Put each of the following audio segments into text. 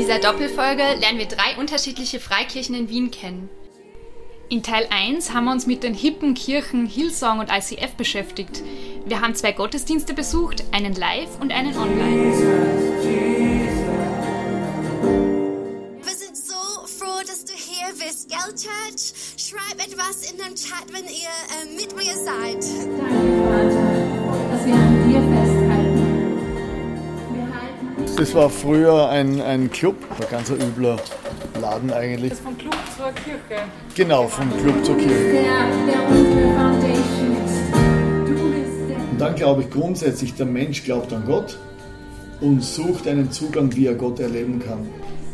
dieser Doppelfolge lernen wir drei unterschiedliche Freikirchen in Wien kennen. In Teil 1 haben wir uns mit den hippen Kirchen Hillsong und ICF beschäftigt. Wir haben zwei Gottesdienste besucht, einen live und einen online. Wir sind so froh, dass du hier bist, gell, Church? Schreib etwas in den Chat, wenn ihr äh, mit mir seid. Danke, Vater, dass wir Das war früher ein, ein Club, ein ganz übler Laden eigentlich. Vom Club zur Kirche. Genau, vom Club zur Kirche. ist. Und dann glaube ich grundsätzlich, der Mensch glaubt an Gott und sucht einen Zugang, wie er Gott erleben kann.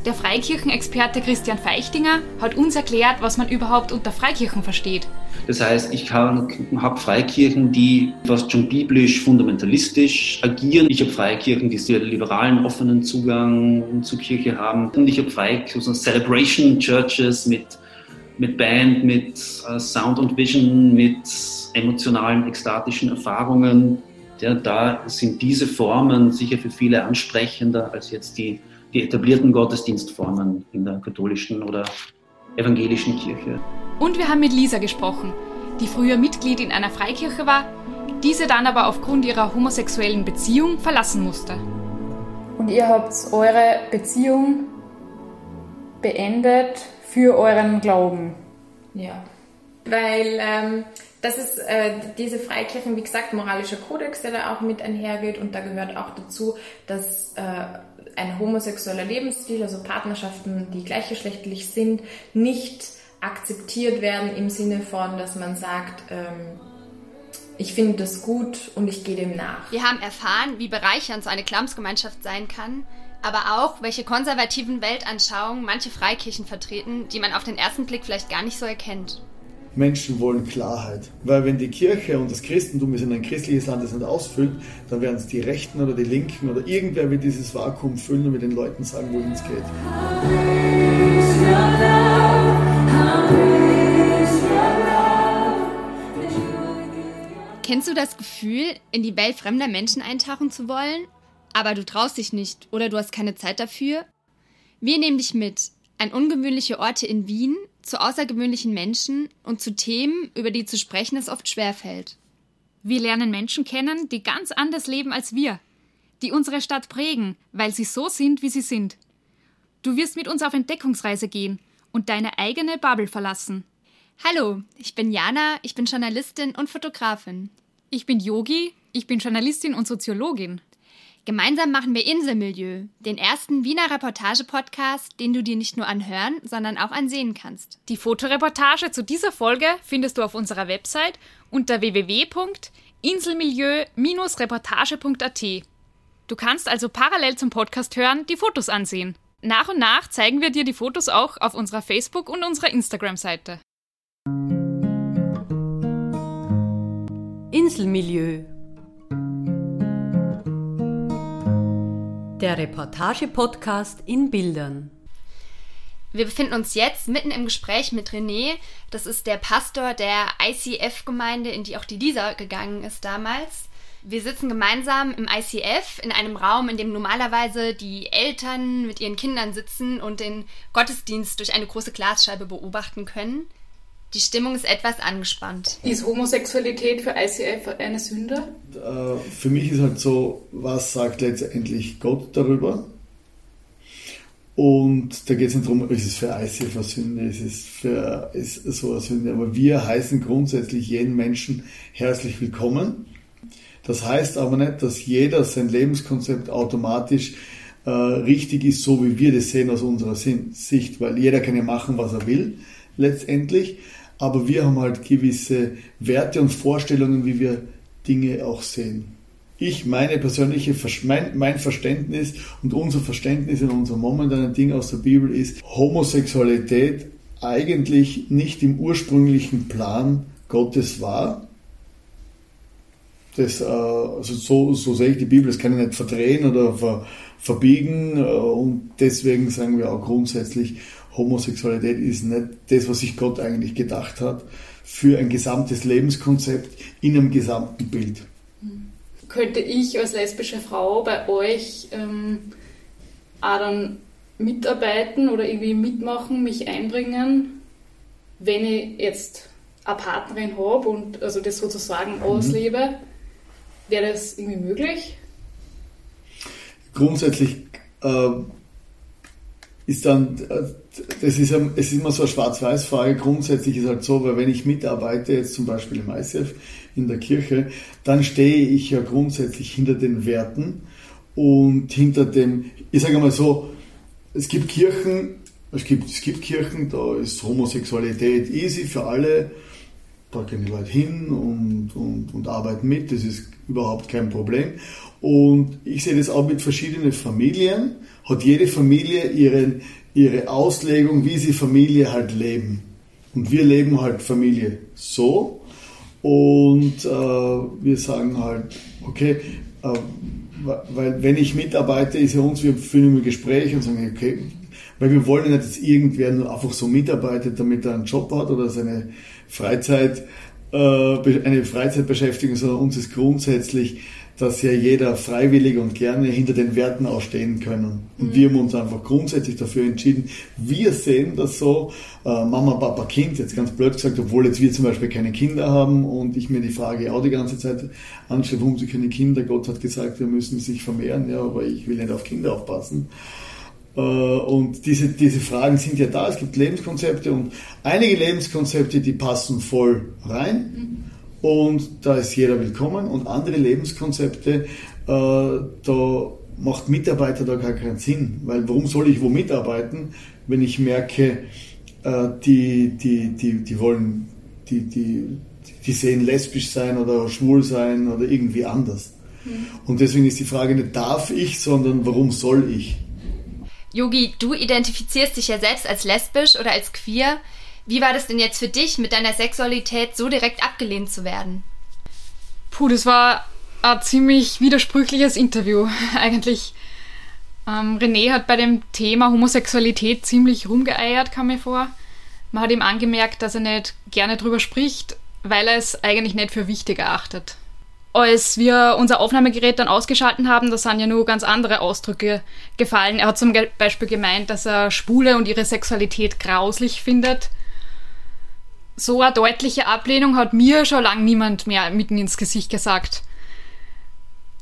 Der Freikirchenexperte Christian Feichtinger hat uns erklärt, was man überhaupt unter Freikirchen versteht. Das heißt, ich habe Freikirchen, die fast schon biblisch fundamentalistisch agieren. Ich habe Freikirchen, die sehr liberalen, offenen Zugang zur Kirche haben. Und ich habe Freikirchen, so Celebration Churches mit, mit Band, mit äh, Sound und Vision, mit emotionalen, ekstatischen Erfahrungen. Ja, da sind diese Formen sicher für viele ansprechender als jetzt die, die etablierten Gottesdienstformen in der katholischen oder evangelischen Kirche. Und wir haben mit Lisa gesprochen, die früher Mitglied in einer Freikirche war, diese dann aber aufgrund ihrer homosexuellen Beziehung verlassen musste. Und ihr habt eure Beziehung beendet für euren Glauben. Ja. Weil ähm, das ist äh, diese Freikirchen, wie gesagt, moralischer Kodex, der da auch mit einhergeht und da gehört auch dazu, dass äh, ein homosexueller Lebensstil, also Partnerschaften, die gleichgeschlechtlich sind, nicht akzeptiert werden im Sinne von, dass man sagt, ähm, ich finde das gut und ich gehe dem nach. Wir haben erfahren, wie bereichernd so eine Glaubensgemeinschaft sein kann, aber auch, welche konservativen Weltanschauungen manche Freikirchen vertreten, die man auf den ersten Blick vielleicht gar nicht so erkennt. Menschen wollen Klarheit. Weil wenn die Kirche und das Christentum es in ein christliches Land das nicht ausfüllt, dann werden es die Rechten oder die Linken oder irgendwer wird dieses Vakuum füllen und mit den Leuten sagen, wohin es geht. Kennst du das Gefühl, in die Welt fremder Menschen eintauchen zu wollen, aber du traust dich nicht oder du hast keine Zeit dafür? Wir nehmen dich mit an ungewöhnliche Orte in Wien, zu außergewöhnlichen Menschen und zu Themen, über die zu sprechen es oft schwerfällt. Wir lernen Menschen kennen, die ganz anders leben als wir, die unsere Stadt prägen, weil sie so sind, wie sie sind. Du wirst mit uns auf Entdeckungsreise gehen und deine eigene Bubble verlassen. Hallo, ich bin Jana, ich bin Journalistin und Fotografin. Ich bin Yogi, ich bin Journalistin und Soziologin. Gemeinsam machen wir Inselmilieu, den ersten Wiener Reportage-Podcast, den du dir nicht nur anhören, sondern auch ansehen kannst. Die Fotoreportage zu dieser Folge findest du auf unserer Website unter www.inselmilieu-reportage.at. Du kannst also parallel zum Podcast hören die Fotos ansehen. Nach und nach zeigen wir dir die Fotos auch auf unserer Facebook- und unserer Instagram-Seite. Inselmilieu. Der Reportage-Podcast in Bildern. Wir befinden uns jetzt mitten im Gespräch mit René. Das ist der Pastor der ICF-Gemeinde, in die auch die Lisa gegangen ist damals. Wir sitzen gemeinsam im ICF in einem Raum, in dem normalerweise die Eltern mit ihren Kindern sitzen und den Gottesdienst durch eine große Glasscheibe beobachten können. Die Stimmung ist etwas angespannt. Ist Homosexualität für ICF eine Sünde? Äh, Für mich ist halt so, was sagt letztendlich Gott darüber? Und da geht es nicht darum, ist es für ICF eine Sünde, ist es für ist so eine Sünde. Aber wir heißen grundsätzlich jeden Menschen herzlich willkommen. Das heißt aber nicht, dass jeder sein Lebenskonzept automatisch äh, richtig ist, so wie wir das sehen aus unserer Sicht, weil jeder kann ja machen, was er will, letztendlich. Aber wir haben halt gewisse Werte und Vorstellungen, wie wir Dinge auch sehen. Ich, meine persönliche, mein Verständnis und unser Verständnis in unserem momentanen Ding aus der Bibel ist, Homosexualität eigentlich nicht im ursprünglichen Plan Gottes war, das, äh, also so, so sehe ich die Bibel, das kann ich nicht verdrehen oder ver, verbiegen äh, und deswegen sagen wir auch grundsätzlich, Homosexualität ist nicht das, was sich Gott eigentlich gedacht hat für ein gesamtes Lebenskonzept in einem gesamten Bild. Könnte ich als lesbische Frau bei euch ähm, auch dann mitarbeiten oder irgendwie mitmachen, mich einbringen, wenn ich jetzt eine Partnerin habe und also das sozusagen mhm. auslebe? Wäre das irgendwie möglich? Grundsätzlich äh, ist dann, das ist, es ist immer so eine Schwarz-Weiß-Frage. Grundsätzlich ist halt so, weil wenn ich mitarbeite, jetzt zum Beispiel im ICF in der Kirche, dann stehe ich ja grundsätzlich hinter den Werten und hinter dem, ich sage mal so, es gibt Kirchen, es gibt, es gibt Kirchen, da ist Homosexualität easy für alle, da gehen die Leute hin und, und, und arbeiten mit, das ist überhaupt kein Problem. Und ich sehe das auch mit verschiedenen Familien, hat jede Familie ihren, ihre Auslegung, wie sie Familie halt leben. Und wir leben halt Familie so. Und äh, wir sagen halt, okay, äh, weil wenn ich mitarbeite, ist ja uns, wir führen ein Gespräch und sagen, okay, weil wir wollen nicht, dass irgendwer nur einfach so mitarbeitet, damit er einen Job hat oder seine Freizeit, äh, eine Freizeitbeschäftigung, sondern uns ist grundsätzlich, dass ja jeder freiwillig und gerne hinter den Werten auch stehen können. Und mhm. wir haben uns einfach grundsätzlich dafür entschieden, wir sehen das so, äh, Mama, Papa, Kind, jetzt ganz blöd gesagt, obwohl jetzt wir zum Beispiel keine Kinder haben und ich mir die Frage auch die ganze Zeit anstelle, warum sie keine Kinder, Gott hat gesagt, wir müssen sich vermehren, ja, aber ich will nicht auf Kinder aufpassen. Äh, und diese, diese Fragen sind ja da. Es gibt Lebenskonzepte und einige Lebenskonzepte, die passen voll rein. Mhm. Und da ist jeder willkommen. Und andere Lebenskonzepte, äh, da macht Mitarbeiter da gar keinen Sinn. Weil warum soll ich wo mitarbeiten, wenn ich merke, äh, die, die, die, die wollen, die, die, die sehen lesbisch sein oder schwul sein oder irgendwie anders. Mhm. Und deswegen ist die Frage nicht darf ich, sondern warum soll ich? Yogi, du identifizierst dich ja selbst als lesbisch oder als queer. Wie war das denn jetzt für dich, mit deiner Sexualität so direkt abgelehnt zu werden? Puh, das war ein ziemlich widersprüchliches Interview. Eigentlich. Ähm, René hat bei dem Thema Homosexualität ziemlich rumgeeiert, kam mir vor. Man hat ihm angemerkt, dass er nicht gerne drüber spricht, weil er es eigentlich nicht für wichtig erachtet als wir unser Aufnahmegerät dann ausgeschalten haben, da sind ja nur ganz andere Ausdrücke gefallen. Er hat zum Beispiel gemeint, dass er Schwule und ihre Sexualität grauslich findet. So eine deutliche Ablehnung hat mir schon lange niemand mehr mitten ins Gesicht gesagt.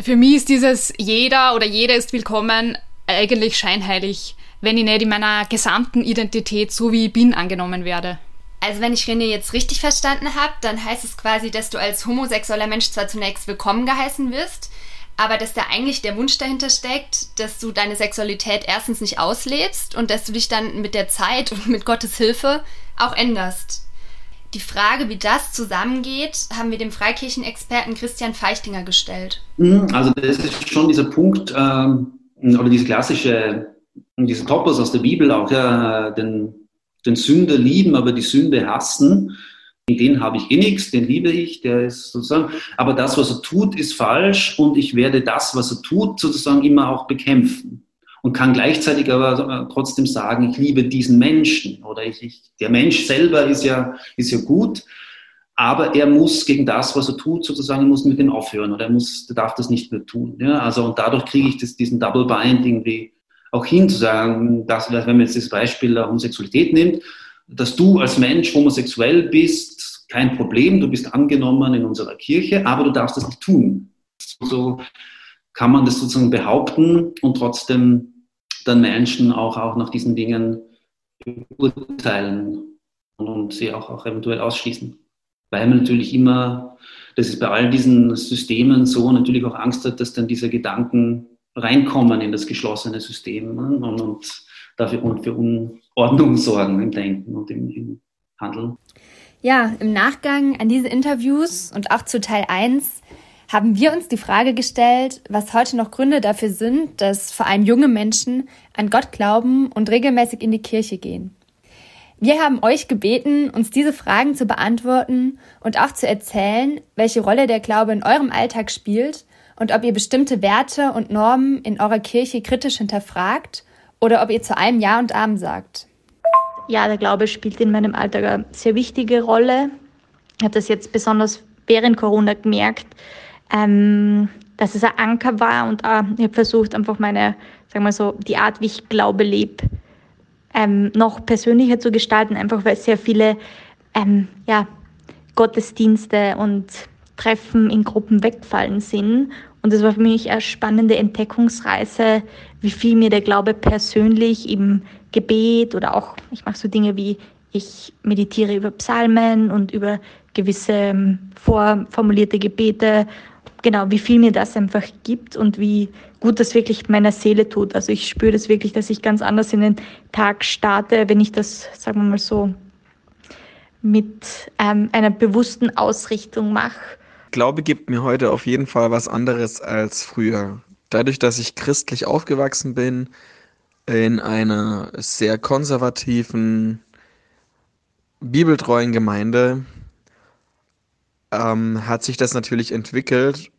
Für mich ist dieses jeder oder jeder ist willkommen eigentlich scheinheilig, wenn ich nicht in meiner gesamten Identität so wie ich bin angenommen werde. Also wenn ich René jetzt richtig verstanden habe, dann heißt es quasi, dass du als homosexueller Mensch zwar zunächst willkommen geheißen wirst, aber dass da eigentlich der Wunsch dahinter steckt, dass du deine Sexualität erstens nicht auslebst und dass du dich dann mit der Zeit und mit Gottes Hilfe auch änderst. Die Frage, wie das zusammengeht, haben wir dem Freikirchenexperten Christian Feichtinger gestellt. Mhm, also das ist schon dieser Punkt, ähm, oder diese klassische, dieser Topos aus der Bibel auch, ja, den den Sünder lieben, aber die Sünde hassen. Den habe ich eh nichts, den liebe ich, der ist sozusagen, aber das, was er tut, ist falsch und ich werde das, was er tut, sozusagen immer auch bekämpfen und kann gleichzeitig aber trotzdem sagen, ich liebe diesen Menschen oder ich, ich, der Mensch selber ist ja, ist ja gut, aber er muss gegen das, was er tut, sozusagen, muss mit dem aufhören oder er muss, er darf das nicht mehr tun. Ja? Also und dadurch kriege ich das, diesen Double Bind irgendwie auch hinzusagen, dass, wenn man jetzt das Beispiel der Homosexualität nimmt, dass du als Mensch homosexuell bist, kein Problem, du bist angenommen in unserer Kirche, aber du darfst das nicht tun. So kann man das sozusagen behaupten und trotzdem dann Menschen auch, auch nach diesen Dingen urteilen und sie auch, auch eventuell ausschließen. Weil man natürlich immer, das ist bei all diesen Systemen so, natürlich auch Angst hat, dass dann diese Gedanken reinkommen in das geschlossene System ne? und, und, dafür und für Unordnung sorgen im Denken und im, im Handeln. Ja, im Nachgang an diese Interviews und auch zu Teil 1 haben wir uns die Frage gestellt, was heute noch Gründe dafür sind, dass vor allem junge Menschen an Gott glauben und regelmäßig in die Kirche gehen. Wir haben euch gebeten, uns diese Fragen zu beantworten und auch zu erzählen, welche Rolle der Glaube in eurem Alltag spielt und ob ihr bestimmte Werte und Normen in eurer Kirche kritisch hinterfragt oder ob ihr zu allem Ja und Amen sagt. Ja, der Glaube spielt in meinem Alltag eine sehr wichtige Rolle. Ich habe das jetzt besonders während Corona gemerkt, ähm, dass es ein Anker war und auch, ich habe versucht, einfach meine, sagen wir so, die Art, wie ich Glaube lebe, ähm, noch persönlicher zu gestalten, einfach weil sehr viele ähm, ja, Gottesdienste und Treffen in Gruppen wegfallen sind. Und das war für mich eine spannende Entdeckungsreise, wie viel mir der Glaube persönlich im Gebet oder auch, ich mache so Dinge wie, ich meditiere über Psalmen und über gewisse ähm, vorformulierte Gebete, genau, wie viel mir das einfach gibt und wie gut das wirklich meiner Seele tut. Also ich spüre das wirklich, dass ich ganz anders in den Tag starte, wenn ich das, sagen wir mal so, mit ähm, einer bewussten Ausrichtung mache. Glaube gibt mir heute auf jeden Fall was anderes als früher. Dadurch, dass ich christlich aufgewachsen bin, in einer sehr konservativen, bibeltreuen Gemeinde, ähm, hat sich das natürlich entwickelt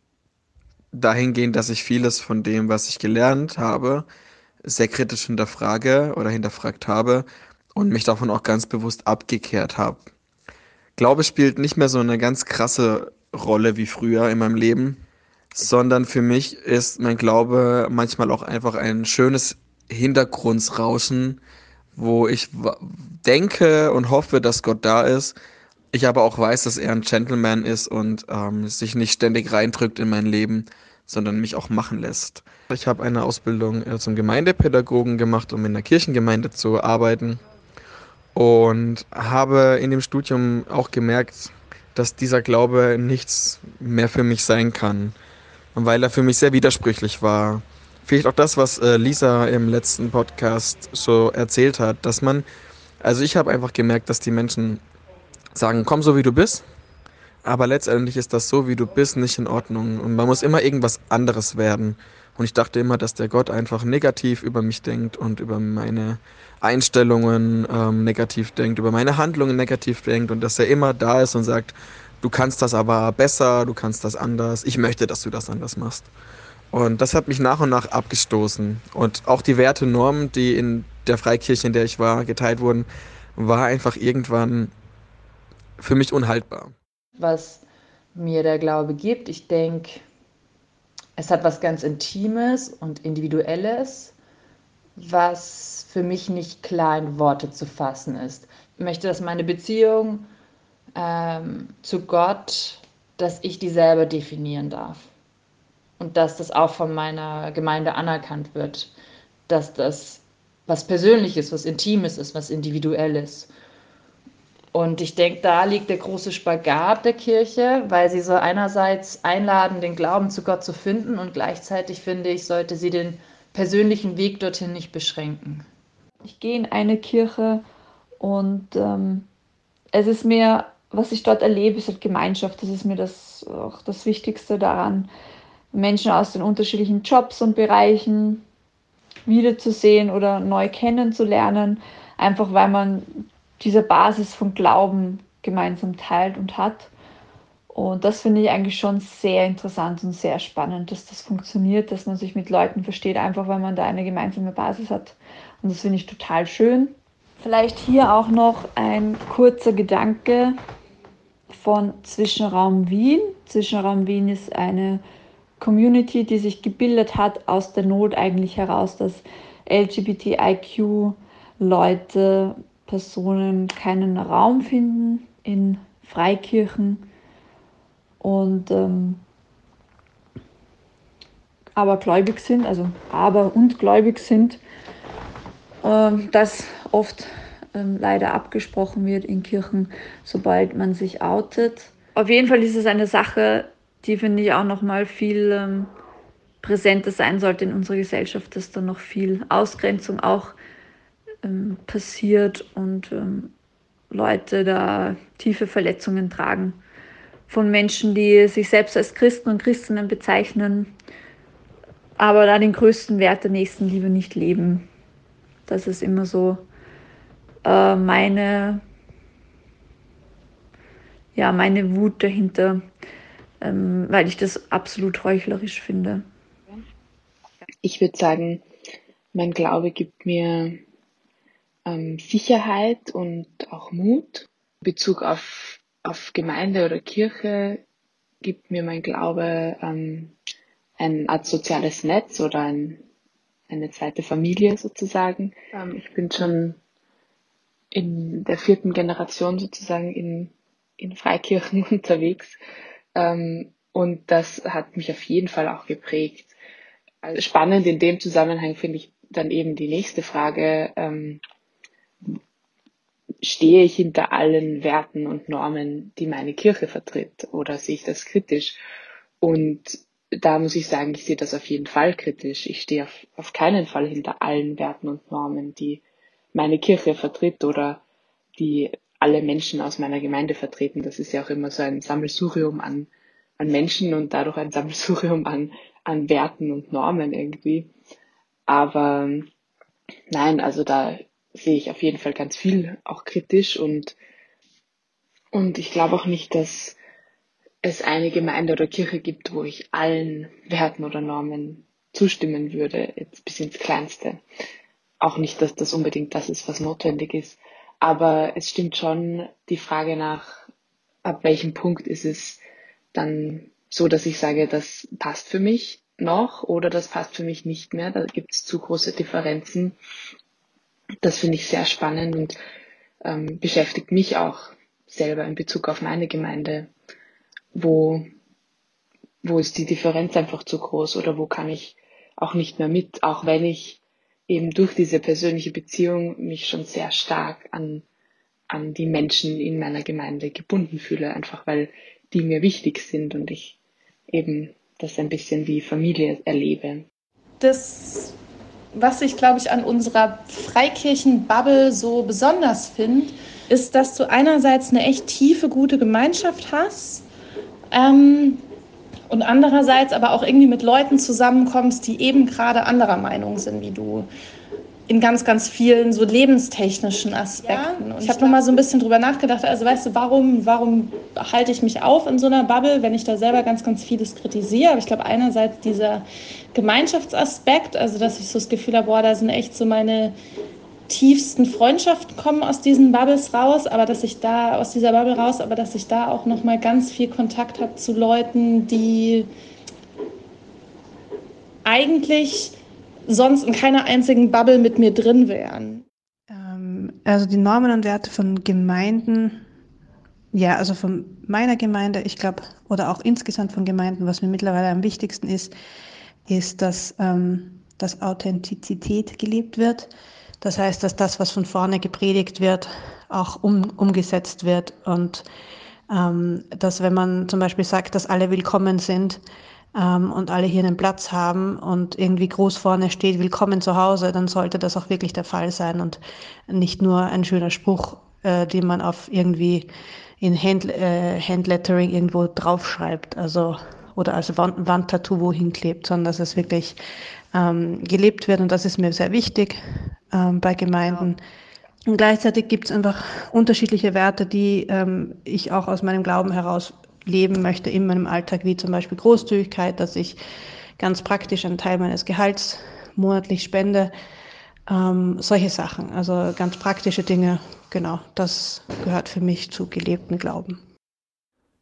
dahingehend, dass ich vieles von dem, was ich gelernt habe, sehr kritisch hinterfrage oder hinterfragt habe und mich davon auch ganz bewusst abgekehrt habe. Glaube spielt nicht mehr so eine ganz krasse Rolle wie früher in meinem Leben, sondern für mich ist mein Glaube manchmal auch einfach ein schönes Hintergrundsrauschen, wo ich denke und hoffe, dass Gott da ist. Ich aber auch weiß, dass er ein Gentleman ist und ähm, sich nicht ständig reindrückt in mein Leben, sondern mich auch machen lässt. Ich habe eine Ausbildung äh, zum Gemeindepädagogen gemacht, um in der Kirchengemeinde zu arbeiten und habe in dem Studium auch gemerkt, dass dieser Glaube nichts mehr für mich sein kann, weil er für mich sehr widersprüchlich war. Vielleicht auch das, was äh, Lisa im letzten Podcast so erzählt hat, dass man, also ich habe einfach gemerkt, dass die Menschen sagen, komm so wie du bist, aber letztendlich ist das so, wie du bist, nicht in Ordnung und man muss immer irgendwas anderes werden. Und ich dachte immer, dass der Gott einfach negativ über mich denkt und über meine Einstellungen ähm, negativ denkt, über meine Handlungen negativ denkt und dass er immer da ist und sagt, du kannst das aber besser, du kannst das anders, ich möchte, dass du das anders machst. Und das hat mich nach und nach abgestoßen. Und auch die Werte, Normen, die in der Freikirche, in der ich war, geteilt wurden, war einfach irgendwann für mich unhaltbar. Was mir der Glaube gibt, ich denke, es hat was ganz Intimes und Individuelles, was für mich nicht klar in Worte zu fassen ist. Ich möchte, dass meine Beziehung ähm, zu Gott, dass ich die selber definieren darf. Und dass das auch von meiner Gemeinde anerkannt wird, dass das was Persönliches, was Intimes ist, was Individuelles. Und ich denke, da liegt der große Spagat der Kirche, weil sie so einerseits einladen, den Glauben zu Gott zu finden und gleichzeitig finde ich, sollte sie den persönlichen Weg dorthin nicht beschränken. Ich gehe in eine Kirche und ähm, es ist mir, was ich dort erlebe, ist halt Gemeinschaft. Das ist mir das auch das Wichtigste daran, Menschen aus den unterschiedlichen Jobs und Bereichen wiederzusehen oder neu kennenzulernen, einfach weil man diese Basis von Glauben gemeinsam teilt und hat. Und das finde ich eigentlich schon sehr interessant und sehr spannend, dass das funktioniert, dass man sich mit Leuten versteht, einfach weil man da eine gemeinsame Basis hat. Und das finde ich total schön. Vielleicht hier auch noch ein kurzer Gedanke von Zwischenraum Wien. Zwischenraum Wien ist eine Community, die sich gebildet hat aus der Not eigentlich heraus, dass LGBTIQ-Leute Personen keinen Raum finden in Freikirchen und ähm, aber gläubig sind, also aber und gläubig sind, ähm, das oft ähm, leider abgesprochen wird in Kirchen, sobald man sich outet. Auf jeden Fall ist es eine Sache, die finde ich auch noch mal viel ähm, präsenter sein sollte in unserer Gesellschaft, dass da noch viel Ausgrenzung auch ähm, passiert und ähm, Leute da tiefe Verletzungen tragen von Menschen, die sich selbst als Christen und Christinnen bezeichnen, aber da den größten Wert der Nächstenliebe nicht leben. Das ist immer so äh, meine, ja, meine Wut dahinter, ähm, weil ich das absolut heuchlerisch finde. Ich würde sagen, mein Glaube gibt mir ähm, Sicherheit und auch Mut. In Bezug auf, auf Gemeinde oder Kirche gibt mir mein Glaube ähm, eine Art soziales Netz oder ein, eine zweite Familie sozusagen. Ähm, ich bin schon in der vierten Generation sozusagen in, in Freikirchen unterwegs. Ähm, und das hat mich auf jeden Fall auch geprägt. Also spannend in dem Zusammenhang finde ich dann eben die nächste Frage, ähm, stehe ich hinter allen Werten und Normen, die meine Kirche vertritt, oder sehe ich das kritisch? Und da muss ich sagen, ich sehe das auf jeden Fall kritisch. Ich stehe auf, auf keinen Fall hinter allen Werten und Normen, die meine Kirche vertritt oder die alle Menschen aus meiner Gemeinde vertreten. Das ist ja auch immer so ein Sammelsurium an, an Menschen und dadurch ein Sammelsurium an, an Werten und Normen irgendwie. Aber nein, also da sehe ich auf jeden Fall ganz viel auch kritisch und, und ich glaube auch nicht, dass es eine Gemeinde oder Kirche gibt, wo ich allen Werten oder Normen zustimmen würde, jetzt bis ins Kleinste. Auch nicht, dass das unbedingt das ist, was notwendig ist. Aber es stimmt schon die Frage nach, ab welchem Punkt ist es dann so, dass ich sage, das passt für mich noch oder das passt für mich nicht mehr. Da gibt es zu große Differenzen. Das finde ich sehr spannend und ähm, beschäftigt mich auch selber in Bezug auf meine Gemeinde. Wo, wo ist die Differenz einfach zu groß oder wo kann ich auch nicht mehr mit, auch wenn ich eben durch diese persönliche Beziehung mich schon sehr stark an, an die Menschen in meiner Gemeinde gebunden fühle, einfach weil die mir wichtig sind und ich eben das ein bisschen wie Familie erlebe. Das, was ich glaube ich an unserer Freikirchenbubble so besonders finde, ist, dass du einerseits eine echt tiefe, gute Gemeinschaft hast ähm, und andererseits aber auch irgendwie mit Leuten zusammenkommst, die eben gerade anderer Meinung sind wie du in ganz, ganz vielen so lebenstechnischen Aspekten. Ja, und ich habe noch mal so ein bisschen drüber nachgedacht. Also weißt du, warum, warum halte ich mich auf in so einer Bubble, wenn ich da selber ganz, ganz vieles kritisiere? Aber ich glaube einerseits dieser Gemeinschaftsaspekt, also dass ich so das Gefühl habe, boah, da sind echt so meine tiefsten Freundschaften kommen aus diesen Bubbles raus, aber dass ich da aus dieser Bubble raus, aber dass ich da auch noch mal ganz viel Kontakt habe zu Leuten, die eigentlich sonst in keiner einzigen Bubble mit mir drin wären. Ähm, also die Normen und Werte von Gemeinden, ja, also von meiner Gemeinde, ich glaube, oder auch insgesamt von Gemeinden, was mir mittlerweile am wichtigsten ist, ist, dass, ähm, dass Authentizität gelebt wird. Das heißt, dass das, was von vorne gepredigt wird, auch um, umgesetzt wird und ähm, dass wenn man zum Beispiel sagt, dass alle willkommen sind, ähm, und alle hier einen Platz haben und irgendwie groß vorne steht, willkommen zu Hause, dann sollte das auch wirklich der Fall sein und nicht nur ein schöner Spruch, äh, den man auf irgendwie in Hand, äh, Handlettering irgendwo draufschreibt, also oder als Wand, Wandtattoo wohin klebt, sondern dass es wirklich ähm, gelebt wird und das ist mir sehr wichtig ähm, bei Gemeinden. Und gleichzeitig gibt es einfach unterschiedliche Werte, die ähm, ich auch aus meinem Glauben heraus leben möchte in meinem Alltag, wie zum Beispiel Großzügigkeit, dass ich ganz praktisch einen Teil meines Gehalts monatlich spende. Ähm, solche Sachen, also ganz praktische Dinge, genau, das gehört für mich zu gelebten Glauben.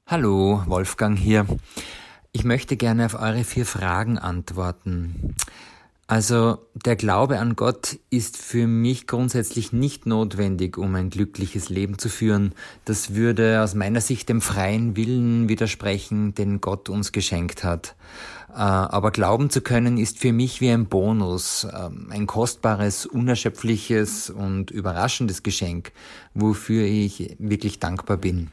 Hallo, Wolfgang hier. Ich möchte gerne auf eure vier Fragen antworten. Also der Glaube an Gott ist für mich grundsätzlich nicht notwendig, um ein glückliches Leben zu führen. Das würde aus meiner Sicht dem freien Willen widersprechen, den Gott uns geschenkt hat. Äh, aber glauben zu können ist für mich wie ein Bonus, ähm, ein kostbares, unerschöpfliches und überraschendes Geschenk, wofür ich wirklich dankbar bin.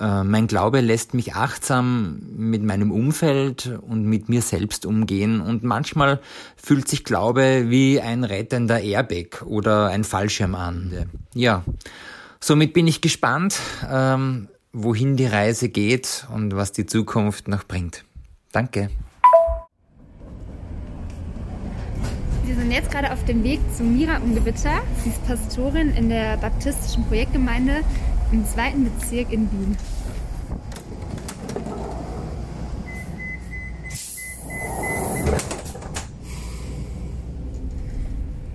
Äh, mein Glaube lässt mich achtsam mit meinem Umfeld und mit mir selbst umgehen und manchmal fühlt sich Glaube wie ein rettender Airbag oder ein Fallschirm an. Ja, somit bin ich gespannt, ähm, wohin die Reise geht und was die Zukunft noch bringt. Danke. Wir sind jetzt gerade auf dem Weg zum Mira-Ungewitter. Sie ist Pastorin in der baptistischen Projektgemeinde im zweiten Bezirk in Wien.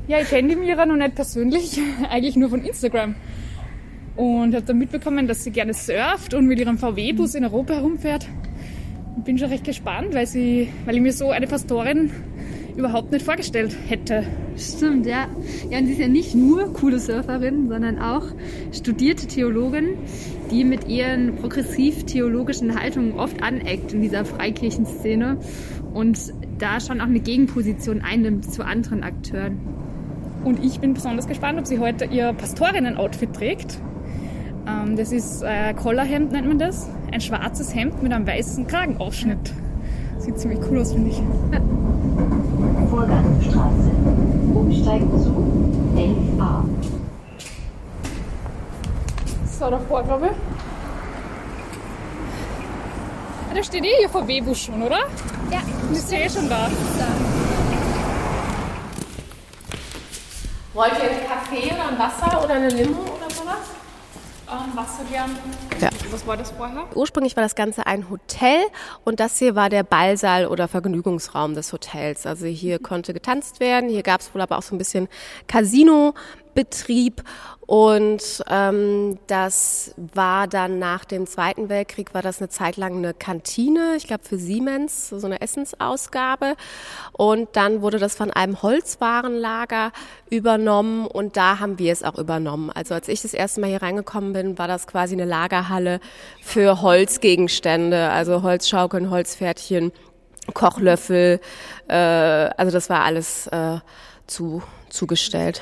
Ja, ich kenne die Mira noch nicht persönlich, eigentlich nur von Instagram. Und habe dann mitbekommen, dass sie gerne surft und mit ihrem VW-Bus in Europa herumfährt. bin schon recht gespannt, weil, sie, weil ich mir so eine Pastorin überhaupt nicht vorgestellt hätte. Stimmt, ja. Ja, und sie ist ja nicht nur coole Surferin, sondern auch studierte Theologin, die mit ihren progressiv-theologischen Haltungen oft aneckt in dieser Freikirchenszene und da schon auch eine Gegenposition einnimmt zu anderen Akteuren. Und ich bin besonders gespannt, ob sie heute ihr Pastorinnen-Outfit trägt. Ähm, das ist äh, Collarhemd, nennt man das. Ein schwarzes Hemd mit einem weißen Kragenausschnitt. Sieht ziemlich cool aus, finde ich. Vorgangsstraße. Umsteigen zu 11a. So, davor, glaube ich. Ah, Da steht eh hier VW-Bus schon, oder? Ja. Ich sehe schon da. Wollt ihr einen Kaffee oder ein Wasser oder eine Limo oder sowas? Ähm, Wasser gern. Ja. Was war das vorher? Ursprünglich war das Ganze ein Hotel und das hier war der Ballsaal oder Vergnügungsraum des Hotels. Also hier konnte getanzt werden, hier gab es wohl aber auch so ein bisschen Casino-Betrieb und ähm, das war dann nach dem Zweiten Weltkrieg, war das eine Zeit lang eine Kantine, ich glaube für Siemens, so eine Essensausgabe. Und dann wurde das von einem Holzwarenlager übernommen und da haben wir es auch übernommen. Also als ich das erste Mal hier reingekommen bin, war das quasi eine Lagerhalle für Holzgegenstände, also Holzschaukeln, Holzpferdchen, Kochlöffel. Äh, also das war alles äh, zu, zugestellt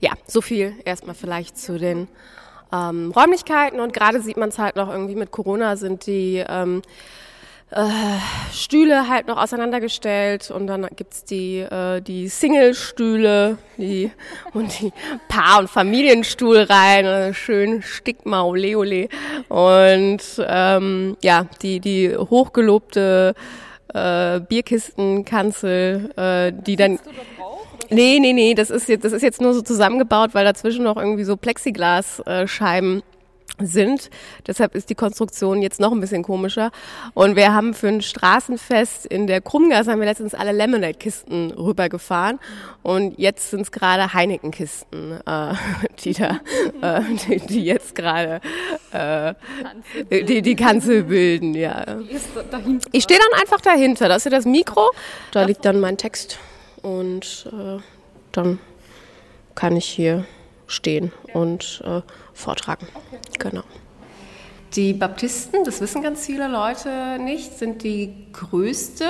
ja, so viel erstmal vielleicht zu den ähm, Räumlichkeiten. Und gerade sieht man es halt noch irgendwie mit Corona sind die ähm, äh, Stühle halt noch auseinandergestellt und dann gibt's die, äh, die Single-Stühle die, und die Paar- und Familienstuhlreihen, äh, schön Stigma, ole ole. Und ähm, ja, die, die hochgelobte äh, Bierkistenkanzel, äh, die dann... Nee, nee, nee, das ist jetzt, das ist jetzt nur so zusammengebaut, weil dazwischen noch irgendwie so Plexiglasscheiben sind. Deshalb ist die Konstruktion jetzt noch ein bisschen komischer. Und wir haben für ein Straßenfest in der Krummgasse haben wir letztens alle Lemonade-Kisten rübergefahren. Und jetzt sind es gerade Heineken-Kisten, äh, die da, äh, die, die jetzt gerade äh, die, die Kanzel bilden, ja. Ich stehe dann einfach dahinter. Das ist ja das Mikro. Da liegt dann mein Text und äh, dann kann ich hier stehen und äh, vortragen. Genau. Die Baptisten, das wissen ganz viele Leute nicht, sind die größte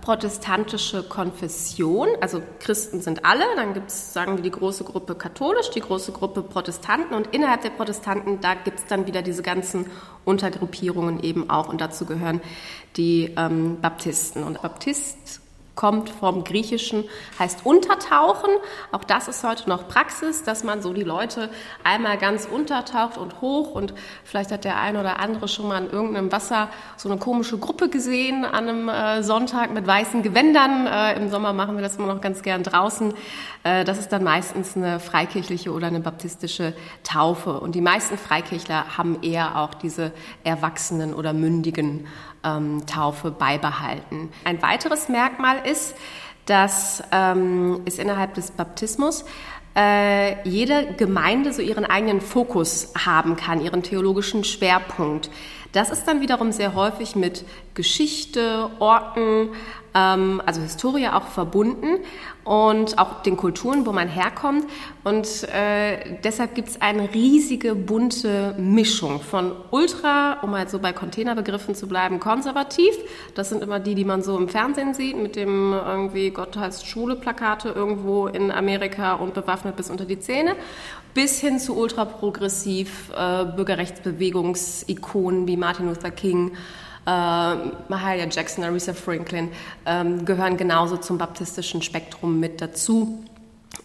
protestantische Konfession. Also Christen sind alle, dann gibt es, sagen wir, die große Gruppe katholisch, die große Gruppe Protestanten und innerhalb der Protestanten, da gibt es dann wieder diese ganzen Untergruppierungen eben auch und dazu gehören die ähm, Baptisten. Und Baptist kommt vom Griechischen, heißt untertauchen. Auch das ist heute noch Praxis, dass man so die Leute einmal ganz untertaucht und hoch und vielleicht hat der eine oder andere schon mal in irgendeinem Wasser so eine komische Gruppe gesehen an einem äh, Sonntag mit weißen Gewändern. Äh, Im Sommer machen wir das immer noch ganz gern draußen. Äh, das ist dann meistens eine freikirchliche oder eine baptistische Taufe. Und die meisten Freikirchler haben eher auch diese erwachsenen oder mündigen ähm, Taufe beibehalten. Ein weiteres Merkmal ist, dass ähm, es innerhalb des Baptismus äh, jede Gemeinde so ihren eigenen Fokus haben kann, ihren theologischen Schwerpunkt. Das ist dann wiederum sehr häufig mit Geschichte, Orten, ähm, also Historie auch verbunden und auch den Kulturen, wo man herkommt. Und äh, deshalb gibt es eine riesige bunte Mischung von Ultra, um halt so bei Containerbegriffen zu bleiben, konservativ. Das sind immer die, die man so im Fernsehen sieht, mit dem irgendwie Gott heißt Schule Plakate irgendwo in Amerika und bewaffnet bis unter die Zähne bis hin zu ultraprogressiv äh, Bürgerrechtsbewegungsikonen wie Martin Luther King, Mahalia Jackson, Aretha Franklin ähm, gehören genauso zum baptistischen Spektrum mit dazu.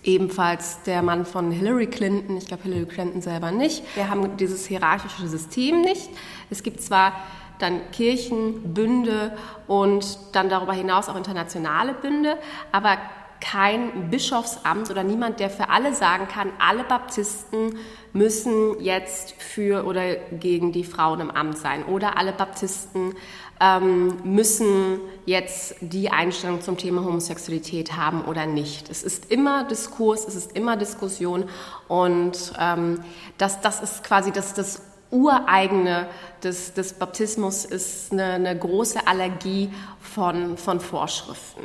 Ebenfalls der Mann von Hillary Clinton, ich glaube Hillary Clinton selber nicht. Wir haben dieses hierarchische System nicht. Es gibt zwar dann Kirchen, Bünde und dann darüber hinaus auch internationale Bünde, aber kein Bischofsamt oder niemand, der für alle sagen kann, alle Baptisten müssen jetzt für oder gegen die Frauen im Amt sein oder alle Baptisten ähm, müssen jetzt die Einstellung zum Thema Homosexualität haben oder nicht. Es ist immer Diskurs, es ist immer Diskussion und ähm, das, das ist quasi das, das Ureigene des, des Baptismus ist eine, eine große Allergie von, von Vorschriften.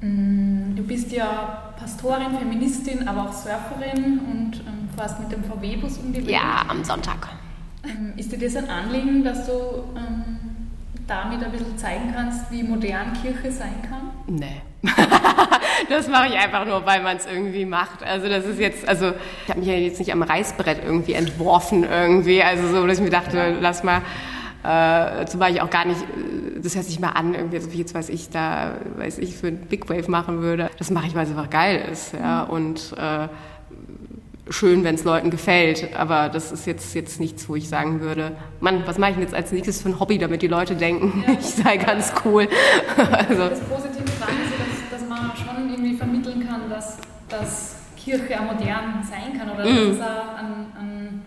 Mm, Du bist ja Pastorin, Feministin, aber auch Surferin und ähm, fährst mit dem VW-Bus um die Welt. Ja, am Sonntag. Ähm, ist dir das ein Anliegen, dass du ähm, damit ein bisschen zeigen kannst, wie modern Kirche sein kann? Nee. das mache ich einfach nur, weil man es irgendwie macht. Also das ist jetzt, also ich habe mich ja jetzt nicht am Reißbrett irgendwie entworfen irgendwie. Also so, dass ich mir dachte, lass mal, äh, war ich auch gar nicht, äh, das hört sich mal an, irgendwie, so wie jetzt weiß ich, da, weiß ich, für ein Big Wave machen würde. Das mache ich, weil es einfach geil ist, ja. Und äh, schön, wenn es Leuten gefällt, aber das ist jetzt, jetzt nichts, wo ich sagen würde, Mann, was mache ich denn jetzt als nächstes für ein Hobby, damit die Leute denken, ich sei ganz cool. also, Das Positive daran ist ja, dass, dass man schon irgendwie vermitteln kann, dass, Kirche auch modern sein kann oder Mhm. dass es auch einen, einen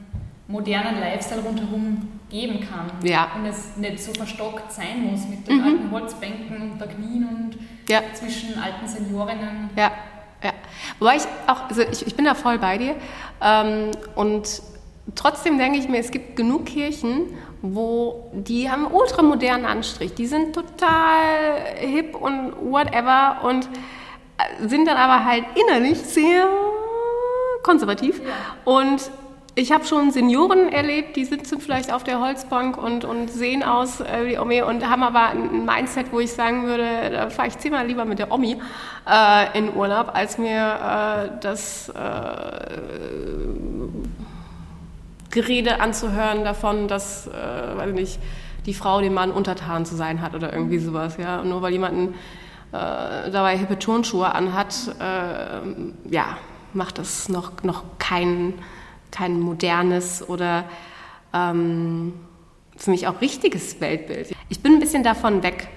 modernen Lifestyle rundherum geben kann. Ja. Und es nicht so verstockt sein muss mit den Mhm. alten Holzbänken unter Knien und Ja. zwischen alten Seniorinnen. Ja, ja. Wobei ich auch, also ich, ich bin da voll bei dir. Ähm, und trotzdem denke ich mir, es gibt genug Kirchen, wo die haben einen ultramodernen Anstrich. Die sind total hip und whatever und sind dann aber halt innerlich sehr konservativ. Und ich habe schon Senioren erlebt, die sitzen vielleicht auf der Holzbank und, und sehen aus äh, wie Omi und haben aber ein Mindset, wo ich sagen würde, da fahre ich zehnmal lieber mit der Omi äh, in Urlaub, als mir äh, das äh, Gerede anzuhören davon, dass, äh, weiß nicht, die Frau dem Mann untertan zu sein hat oder irgendwie sowas. Ja? Und nur weil jemand äh, dabei hippe Turnschuhe anhat, äh, ja, macht das noch, noch kein, kein modernes oder ähm, für mich auch richtiges Weltbild. Ich bin ein bisschen davon weg,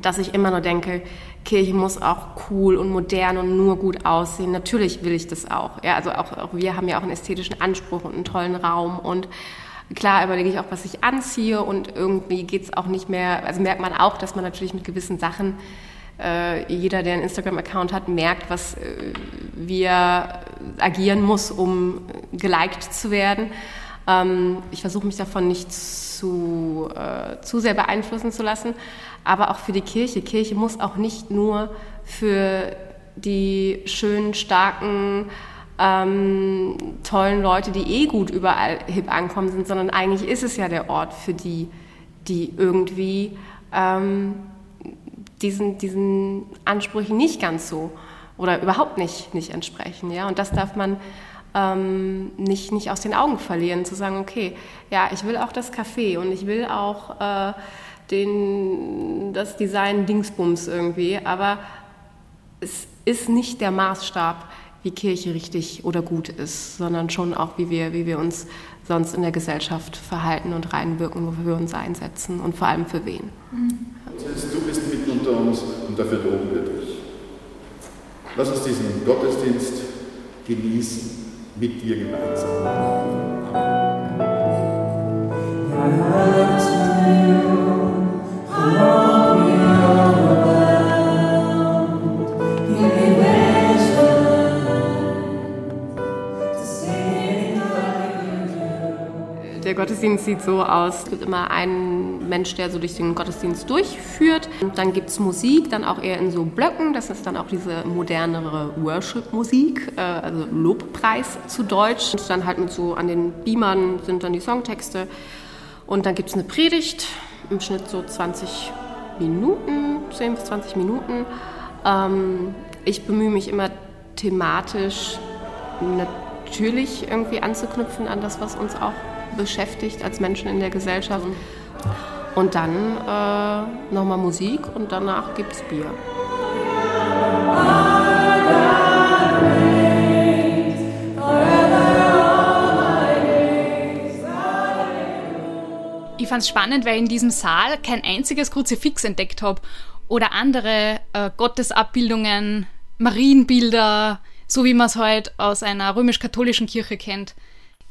dass ich immer nur denke, Kirche muss auch cool und modern und nur gut aussehen. Natürlich will ich das auch. Ja, also auch, auch wir haben ja auch einen ästhetischen Anspruch und einen tollen Raum und klar überlege ich auch, was ich anziehe und irgendwie geht es auch nicht mehr, also merkt man auch, dass man natürlich mit gewissen Sachen äh, jeder, der einen Instagram-Account hat, merkt, was äh, wir agieren muss, um geliked zu werden. Ähm, ich versuche mich davon nicht zu, äh, zu sehr beeinflussen zu lassen, aber auch für die Kirche. Kirche muss auch nicht nur für die schönen, starken, ähm, tollen Leute, die eh gut überall hip ankommen sind, sondern eigentlich ist es ja der Ort für die, die irgendwie ähm, diesen, diesen Ansprüchen nicht ganz so oder überhaupt nicht, nicht entsprechen. Ja? Und das darf man ähm, nicht, nicht aus den Augen verlieren, zu sagen, okay, ja, ich will auch das Café und ich will auch äh, den, das Design Dingsbums irgendwie, aber es ist nicht der Maßstab, wie Kirche richtig oder gut ist, sondern schon auch, wie wir, wie wir uns sonst in der Gesellschaft verhalten und reinwirken, wofür wir uns einsetzen und vor allem für wen. Das heißt, du bist mitten unter uns und dafür loben wir dich. Lass uns diesen Gottesdienst genießen mit dir Der Gottesdienst sieht so aus, es gibt immer einen Mensch, der so durch den Gottesdienst durchführt. Und dann gibt es Musik, dann auch eher in so Blöcken. Das ist dann auch diese modernere Worship-Musik, äh, also Lobpreis zu Deutsch. Und dann halt mit so an den Beamern sind dann die Songtexte. Und dann gibt es eine Predigt, im Schnitt so 20 Minuten, 10 bis 20 Minuten. Ähm, ich bemühe mich immer thematisch natürlich irgendwie anzuknüpfen an das, was uns auch beschäftigt als Menschen in der Gesellschaft. Und dann äh, nochmal Musik und danach gibt es Bier. Ich fand es spannend, weil ich in diesem Saal kein einziges Kruzifix entdeckt habe oder andere äh, Gottesabbildungen, Marienbilder, so wie man es halt aus einer römisch-katholischen Kirche kennt.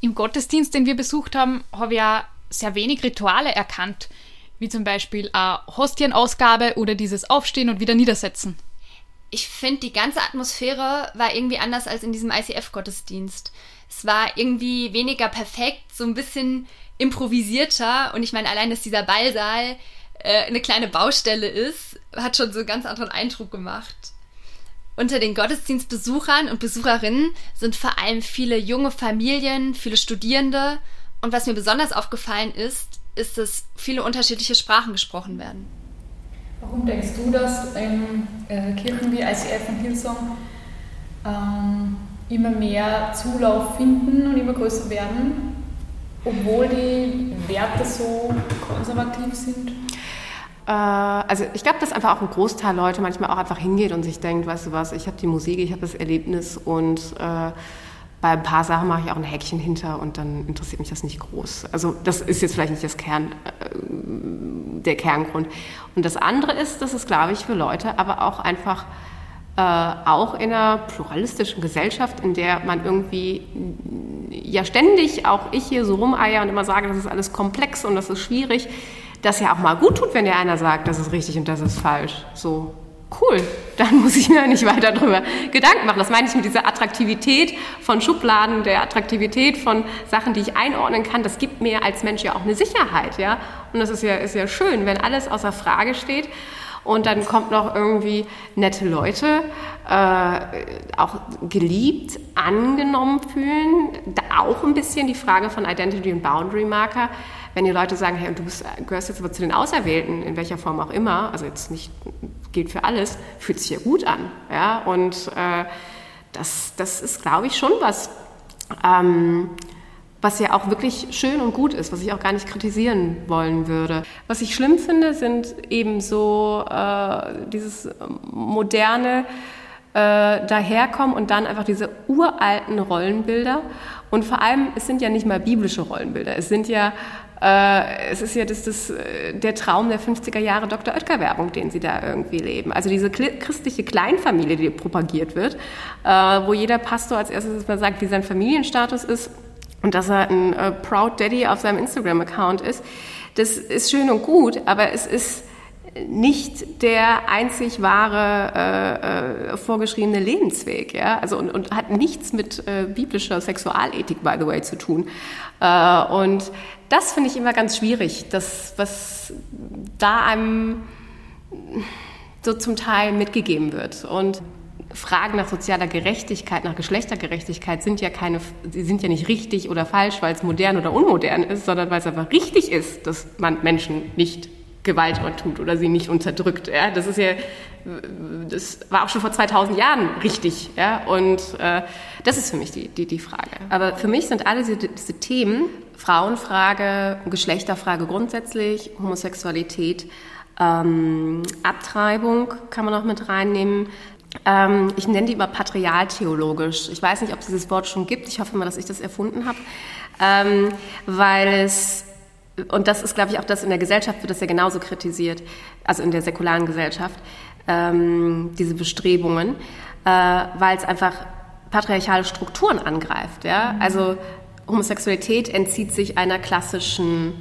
Im Gottesdienst, den wir besucht haben, habe ich ja sehr wenig Rituale erkannt, wie zum Beispiel eine Hostienausgabe oder dieses Aufstehen und wieder Niedersetzen. Ich finde, die ganze Atmosphäre war irgendwie anders als in diesem ICF-Gottesdienst. Es war irgendwie weniger perfekt, so ein bisschen improvisierter. Und ich meine, allein, dass dieser Ballsaal äh, eine kleine Baustelle ist, hat schon so einen ganz anderen Eindruck gemacht. Unter den Gottesdienstbesuchern und Besucherinnen sind vor allem viele junge Familien, viele Studierende. Und was mir besonders aufgefallen ist, ist, dass viele unterschiedliche Sprachen gesprochen werden. Warum denkst du, dass in äh, Kirchen wie ICF und Hillsong ähm, immer mehr Zulauf finden und immer größer werden, obwohl die Werte so konservativ sind? Äh, also ich glaube, dass einfach auch ein Großteil Leute manchmal auch einfach hingeht und sich denkt, weißt du was, ich habe die Musik, ich habe das Erlebnis und äh, bei ein paar Sachen mache ich auch ein Häkchen hinter und dann interessiert mich das nicht groß. Also das ist jetzt vielleicht nicht das Kern, äh, der Kerngrund. Und das andere ist, dass es, glaube ich, für Leute aber auch einfach äh, auch in einer pluralistischen Gesellschaft, in der man irgendwie ja ständig, auch ich hier so rumeier und immer sage, das ist alles komplex und das ist schwierig, das ja auch mal gut tut, wenn dir einer sagt, das ist richtig und das ist falsch. So, cool, dann muss ich mir nicht weiter darüber Gedanken machen. Das meine ich mit dieser Attraktivität von Schubladen, der Attraktivität von Sachen, die ich einordnen kann. Das gibt mir als Mensch ja auch eine Sicherheit, ja. Und das ist ja, ist ja schön, wenn alles außer Frage steht. Und dann kommt noch irgendwie nette Leute, äh, auch geliebt, angenommen fühlen. Da auch ein bisschen die Frage von Identity und Boundary Marker wenn die Leute sagen, hey, du bist, gehörst jetzt aber zu den Auserwählten, in welcher Form auch immer, also jetzt nicht gilt für alles, fühlt sich ja gut an. Ja? Und äh, das, das ist, glaube ich, schon was, ähm, was ja auch wirklich schön und gut ist, was ich auch gar nicht kritisieren wollen würde. Was ich schlimm finde, sind eben so äh, dieses moderne äh, daherkommen und dann einfach diese uralten Rollenbilder. Und vor allem, es sind ja nicht mal biblische Rollenbilder, es sind ja es ist ja das, das, äh, der Traum der 50er Jahre Dr. Oetker-Werbung, den sie da irgendwie leben. Also diese christliche Kleinfamilie, die propagiert wird, äh, wo jeder Pastor als erstes mal sagt, wie sein Familienstatus ist und dass er ein äh, Proud Daddy auf seinem Instagram-Account ist. Das ist schön und gut, aber es ist nicht der einzig wahre äh, äh, vorgeschriebene Lebensweg, ja, also und, und hat nichts mit äh, biblischer Sexualethik, by the way, zu tun. Äh, und das finde ich immer ganz schwierig, das, was da einem so zum Teil mitgegeben wird. Und Fragen nach sozialer Gerechtigkeit, nach Geschlechtergerechtigkeit sind ja keine, sie sind ja nicht richtig oder falsch, weil es modern oder unmodern ist, sondern weil es einfach richtig ist, dass man Menschen nicht Gewalt tut oder sie nicht unterdrückt. Ja? Das ist ja, das war auch schon vor 2000 Jahren richtig. Ja? Und äh, das ist für mich die, die, die Frage. Aber für mich sind alle diese, diese Themen, Frauenfrage, Geschlechterfrage grundsätzlich, Homosexualität, ähm, Abtreibung kann man auch mit reinnehmen. Ähm, ich nenne die immer patrialtheologisch. Ich weiß nicht, ob es dieses Wort schon gibt. Ich hoffe mal, dass ich das erfunden habe. Ähm, weil es und das ist, glaube ich, auch das in der Gesellschaft wird das ja genauso kritisiert, also in der säkularen Gesellschaft, ähm, diese Bestrebungen, äh, weil es einfach patriarchale Strukturen angreift. Ja? Mhm. Also Homosexualität entzieht sich einer klassischen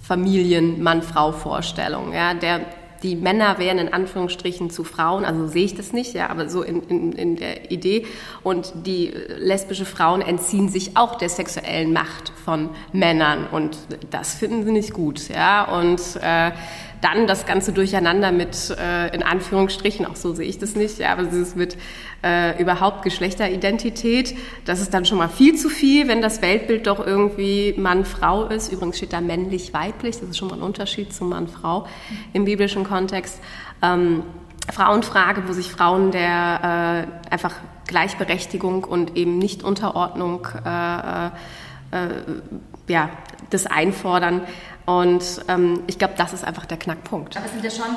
Familien-Mann-Frau-Vorstellung. Ja? Der die Männer wären in Anführungsstrichen zu Frauen, also sehe ich das nicht, ja, aber so in, in, in der Idee. Und die lesbische Frauen entziehen sich auch der sexuellen Macht von Männern und das finden sie nicht gut, ja. Und äh, dann das Ganze durcheinander mit, äh, in Anführungsstrichen, auch so sehe ich das nicht, ja, aber dieses mit äh, überhaupt Geschlechteridentität, das ist dann schon mal viel zu viel, wenn das Weltbild doch irgendwie Mann-Frau ist. Übrigens steht da männlich-weiblich, das ist schon mal ein Unterschied zu Mann-Frau im biblischen Kontext. Ähm, Frauenfrage, wo sich Frauen der äh, einfach Gleichberechtigung und eben nicht Unterordnung äh, äh, äh ja, das einfordern. Und ähm, ich glaube, das ist einfach der Knackpunkt. Aber es sind ja schon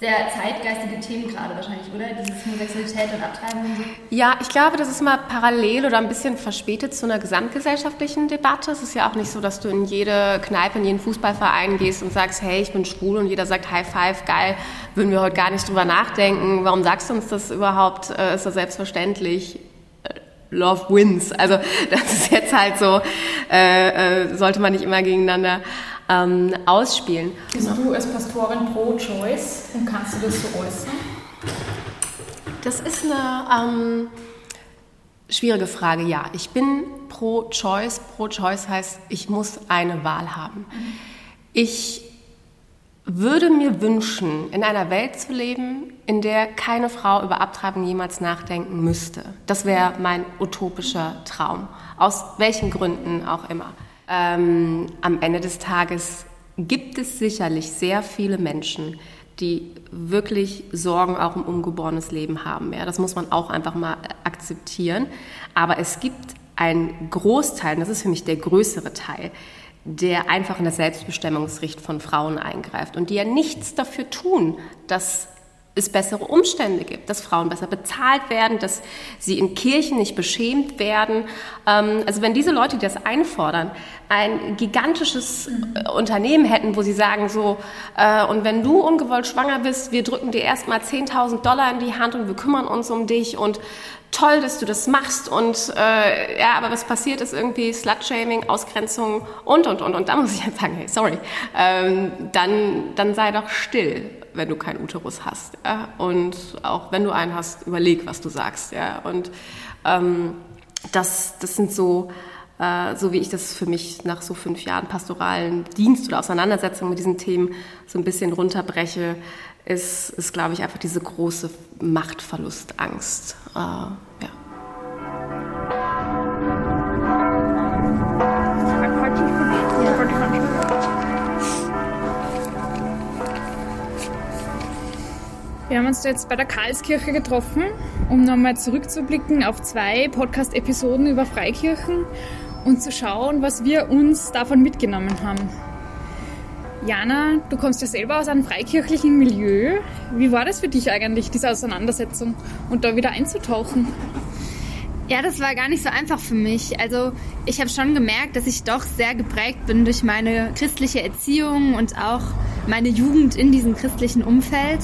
sehr zeitgeistige Themen gerade wahrscheinlich, oder? Dieses Homosexualität und Abtreibung und so. Ja, ich glaube, das ist mal parallel oder ein bisschen verspätet zu einer gesamtgesellschaftlichen Debatte. Es ist ja auch nicht so, dass du in jede Kneipe, in jeden Fußballverein gehst und sagst, hey, ich bin schwul und jeder sagt High Five, geil, würden wir heute gar nicht drüber nachdenken. Warum sagst du uns das überhaupt? Äh, ist das selbstverständlich? Love wins. Also das ist jetzt halt so, äh, äh, sollte man nicht immer gegeneinander ähm, ausspielen. Bist du als Pastorin pro Choice und kannst du das so äußern? Das ist eine, ähm, schwierige Frage, ja. Ich bin pro Choice. Pro Choice heißt, ich muss eine Wahl haben. Ich würde mir wünschen, in einer Welt zu leben, in der keine Frau über Abtreibung jemals nachdenken müsste. Das wäre mein utopischer Traum. Aus welchen Gründen auch immer. Ähm, am Ende des Tages gibt es sicherlich sehr viele Menschen, die wirklich Sorgen auch um ungeborenes Leben haben. Ja, das muss man auch einfach mal akzeptieren. Aber es gibt einen Großteil, und das ist für mich der größere Teil, der einfach in das Selbstbestimmungsrecht von Frauen eingreift und die ja nichts dafür tun, dass es bessere Umstände gibt, dass Frauen besser bezahlt werden, dass sie in Kirchen nicht beschämt werden. Ähm, also wenn diese Leute, die das einfordern, ein gigantisches äh, Unternehmen hätten, wo sie sagen so, äh, und wenn du ungewollt schwanger bist, wir drücken dir erstmal 10.000 Dollar in die Hand und wir kümmern uns um dich und toll, dass du das machst und äh, ja, aber was passiert ist irgendwie Slutshaming, Ausgrenzung und und und und da muss ich jetzt sagen, hey, sorry, ähm, dann dann sei doch still, wenn du keinen Uterus hast ja? und auch wenn du einen hast, überleg, was du sagst, ja und ähm, das das sind so äh, so wie ich das für mich nach so fünf Jahren pastoralen Dienst oder Auseinandersetzung mit diesen Themen so ein bisschen runterbreche, ist, ist glaube ich, einfach diese große Machtverlustangst. Äh, ja. Wir haben uns jetzt bei der Karlskirche getroffen, um nochmal zurückzublicken auf zwei Podcast-Episoden über Freikirchen und zu schauen, was wir uns davon mitgenommen haben. Jana, du kommst ja selber aus einem freikirchlichen Milieu. Wie war das für dich eigentlich, diese Auseinandersetzung und da wieder einzutauchen? Ja, das war gar nicht so einfach für mich. Also ich habe schon gemerkt, dass ich doch sehr geprägt bin durch meine christliche Erziehung und auch meine Jugend in diesem christlichen Umfeld.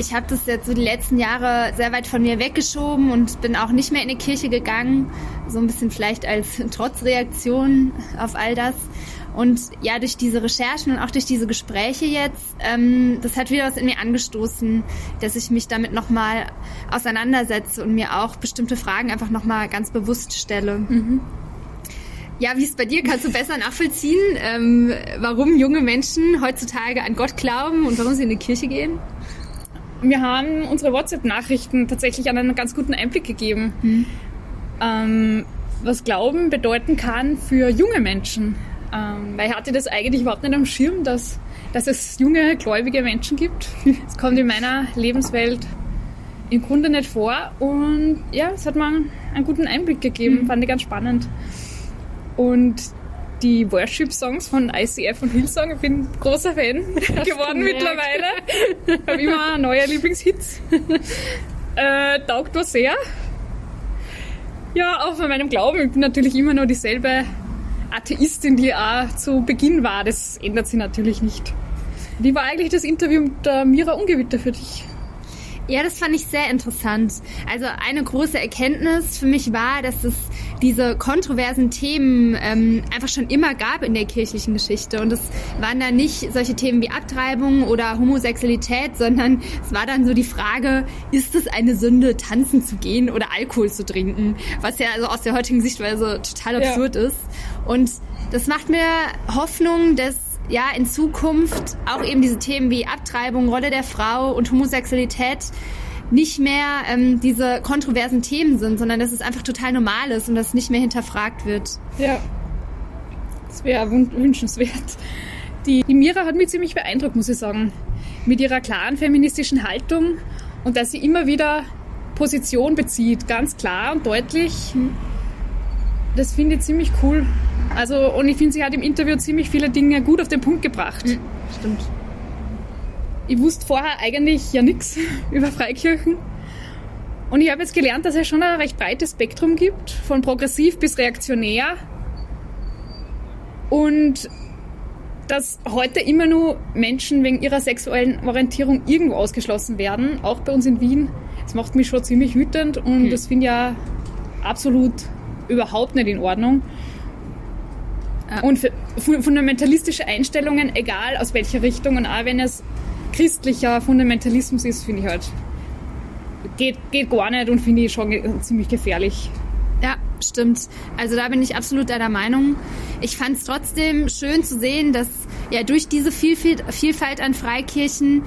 Ich habe das jetzt so die letzten Jahre sehr weit von mir weggeschoben und bin auch nicht mehr in die Kirche gegangen. So ein bisschen vielleicht als Trotzreaktion auf all das. Und ja, durch diese Recherchen und auch durch diese Gespräche jetzt, ähm, das hat wieder was in mir angestoßen, dass ich mich damit nochmal auseinandersetze und mir auch bestimmte Fragen einfach nochmal ganz bewusst stelle. Mhm. Ja, wie ist es bei dir? Kannst du besser nachvollziehen, ähm, warum junge Menschen heutzutage an Gott glauben und warum sie in die Kirche gehen? Wir haben unsere WhatsApp-Nachrichten tatsächlich einen ganz guten Einblick gegeben, mhm. ähm, was Glauben bedeuten kann für junge Menschen. Ähm, weil ich hatte das eigentlich überhaupt nicht am Schirm, dass, dass es junge, gläubige Menschen gibt. Es kommt in meiner Lebenswelt im Grunde nicht vor. Und ja, es hat mir einen guten Einblick gegeben, mhm. fand ich ganz spannend. Und die Worship-Songs von ICF und Hillsong, ich bin großer Fan geworden mittlerweile. Ich habe immer neue Lieblingshits. Äh, taugt was sehr. Ja, auch von meinem Glauben. Ich bin natürlich immer noch dieselbe Atheistin, die auch zu Beginn war. Das ändert sich natürlich nicht. Wie war eigentlich das Interview mit der Mira Ungewitter für dich? Ja, das fand ich sehr interessant. Also eine große Erkenntnis für mich war, dass es diese kontroversen Themen ähm, einfach schon immer gab in der kirchlichen Geschichte. Und es waren dann nicht solche Themen wie Abtreibung oder Homosexualität, sondern es war dann so die Frage, ist es eine Sünde, tanzen zu gehen oder Alkohol zu trinken? Was ja also aus der heutigen Sichtweise total absurd ja. ist. Und das macht mir Hoffnung, dass ja in Zukunft auch eben diese Themen wie Abtreibung, Rolle der Frau und Homosexualität nicht mehr ähm, diese kontroversen Themen sind, sondern dass es einfach total normal ist und das nicht mehr hinterfragt wird. Ja, das wäre wünschenswert. Die, die Mira hat mich ziemlich beeindruckt, muss ich sagen, mit ihrer klaren feministischen Haltung und dass sie immer wieder Position bezieht, ganz klar und deutlich. Das finde ich ziemlich cool. Also, und ich finde, sie hat im Interview ziemlich viele Dinge gut auf den Punkt gebracht. Mhm, stimmt. Ich wusste vorher eigentlich ja nichts über Freikirchen. Und ich habe jetzt gelernt, dass es schon ein recht breites Spektrum gibt, von progressiv bis reaktionär. Und dass heute immer nur Menschen wegen ihrer sexuellen Orientierung irgendwo ausgeschlossen werden, auch bei uns in Wien. Das macht mich schon ziemlich wütend und mhm. das finde ich ja absolut überhaupt nicht in Ordnung. Und fundamentalistische Einstellungen, egal aus welcher Richtung, und auch wenn es christlicher Fundamentalismus ist, finde ich halt, geht, geht gar nicht und finde ich schon ziemlich gefährlich. Ja, stimmt. Also da bin ich absolut deiner Meinung. Ich fand es trotzdem schön zu sehen, dass ja durch diese Vielfalt an Freikirchen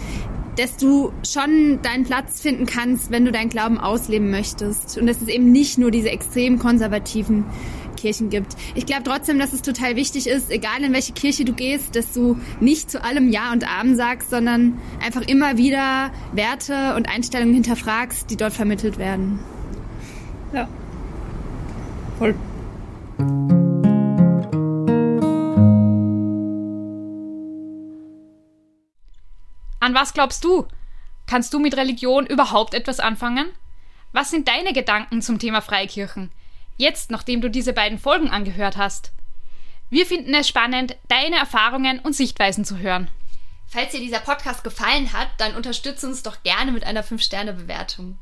dass du schon deinen Platz finden kannst, wenn du deinen Glauben ausleben möchtest. Und dass es eben nicht nur diese extrem konservativen Kirchen gibt. Ich glaube trotzdem, dass es total wichtig ist, egal in welche Kirche du gehst, dass du nicht zu allem Ja und Amen sagst, sondern einfach immer wieder Werte und Einstellungen hinterfragst, die dort vermittelt werden. Ja. Voll. An was glaubst du? Kannst du mit Religion überhaupt etwas anfangen? Was sind deine Gedanken zum Thema Freikirchen? Jetzt, nachdem du diese beiden Folgen angehört hast. Wir finden es spannend, deine Erfahrungen und Sichtweisen zu hören. Falls dir dieser Podcast gefallen hat, dann unterstütze uns doch gerne mit einer 5-Sterne-Bewertung.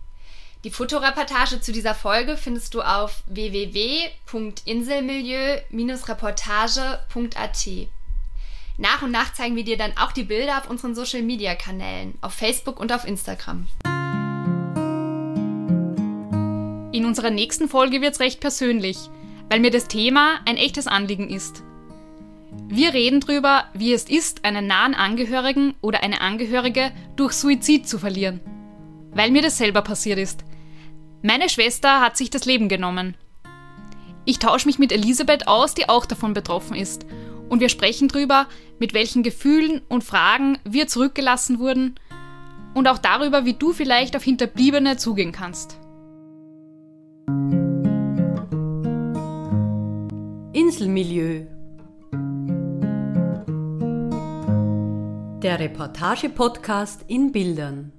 Die Fotoreportage zu dieser Folge findest du auf www.inselmilieu-reportage.at. Nach und nach zeigen wir dir dann auch die Bilder auf unseren Social Media Kanälen, auf Facebook und auf Instagram. In unserer nächsten Folge wird es recht persönlich, weil mir das Thema ein echtes Anliegen ist. Wir reden darüber, wie es ist, einen nahen Angehörigen oder eine Angehörige durch Suizid zu verlieren. Weil mir das selber passiert ist. Meine Schwester hat sich das Leben genommen. Ich tausche mich mit Elisabeth aus, die auch davon betroffen ist und wir sprechen darüber, mit welchen Gefühlen und Fragen wir zurückgelassen wurden und auch darüber, wie du vielleicht auf Hinterbliebene zugehen kannst. Inselmilieu Der Reportage-Podcast in Bildern